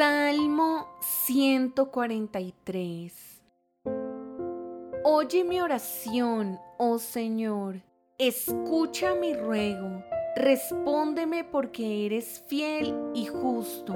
Salmo 143 Oye mi oración, oh Señor, escucha mi ruego, respóndeme porque eres fiel y justo.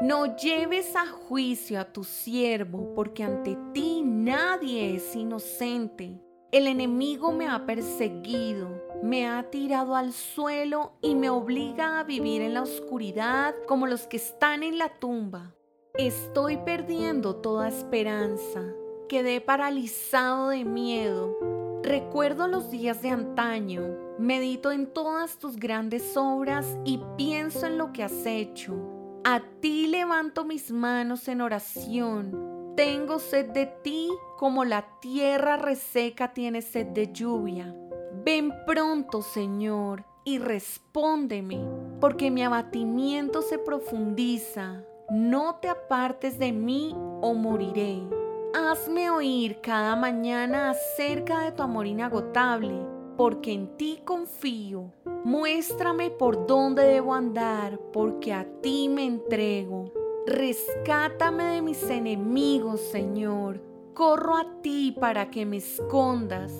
No lleves a juicio a tu siervo, porque ante ti nadie es inocente. El enemigo me ha perseguido, me ha tirado al suelo y me obliga a vivir en la oscuridad como los que están en la tumba. Estoy perdiendo toda esperanza, quedé paralizado de miedo. Recuerdo los días de antaño, medito en todas tus grandes obras y pienso en lo que has hecho. A ti levanto mis manos en oración tengo sed de ti como la tierra reseca tiene sed de lluvia. Ven pronto, Señor, y respóndeme, porque mi abatimiento se profundiza. No te apartes de mí o moriré. Hazme oír cada mañana acerca de tu amor inagotable, porque en ti confío. Muéstrame por dónde debo andar, porque a ti me entrego. Rescátame de mis enemigos, Señor. Corro a ti para que me escondas.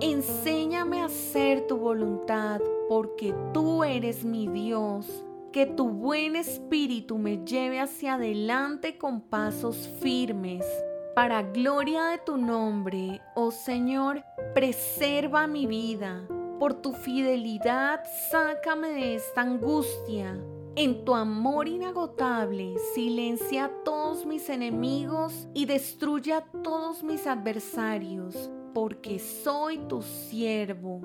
Enséñame a hacer tu voluntad, porque tú eres mi Dios. Que tu buen espíritu me lleve hacia adelante con pasos firmes. Para gloria de tu nombre, oh Señor, preserva mi vida. Por tu fidelidad, sácame de esta angustia. En tu amor inagotable, silencia a todos mis enemigos y destruye a todos mis adversarios, porque soy tu siervo.